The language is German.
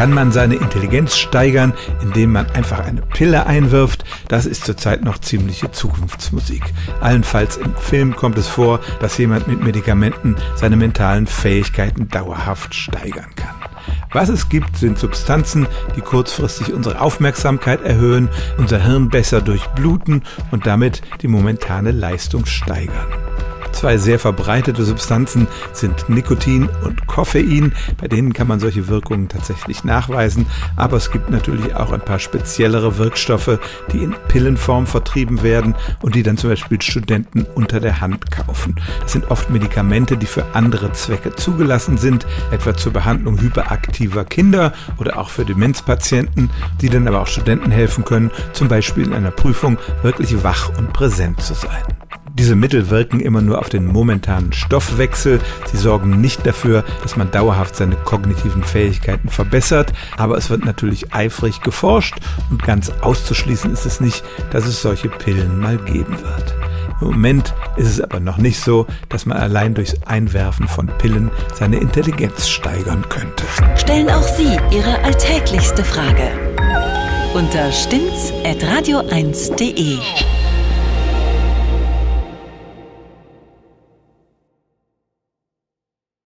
Kann man seine Intelligenz steigern, indem man einfach eine Pille einwirft? Das ist zurzeit noch ziemliche Zukunftsmusik. Allenfalls im Film kommt es vor, dass jemand mit Medikamenten seine mentalen Fähigkeiten dauerhaft steigern kann. Was es gibt, sind Substanzen, die kurzfristig unsere Aufmerksamkeit erhöhen, unser Hirn besser durchbluten und damit die momentane Leistung steigern. Zwei sehr verbreitete Substanzen sind Nikotin und Koffein. Bei denen kann man solche Wirkungen tatsächlich nachweisen. Aber es gibt natürlich auch ein paar speziellere Wirkstoffe, die in Pillenform vertrieben werden und die dann zum Beispiel Studenten unter der Hand kaufen. Das sind oft Medikamente, die für andere Zwecke zugelassen sind, etwa zur Behandlung hyperaktiver Kinder oder auch für Demenzpatienten, die dann aber auch Studenten helfen können, zum Beispiel in einer Prüfung wirklich wach und präsent zu sein. Diese Mittel wirken immer nur auf den momentanen Stoffwechsel. Sie sorgen nicht dafür, dass man dauerhaft seine kognitiven Fähigkeiten verbessert. Aber es wird natürlich eifrig geforscht und ganz auszuschließen ist es nicht, dass es solche Pillen mal geben wird. Im Moment ist es aber noch nicht so, dass man allein durchs Einwerfen von Pillen seine Intelligenz steigern könnte. Stellen auch Sie Ihre alltäglichste Frage unter stimmt's at radio1.de.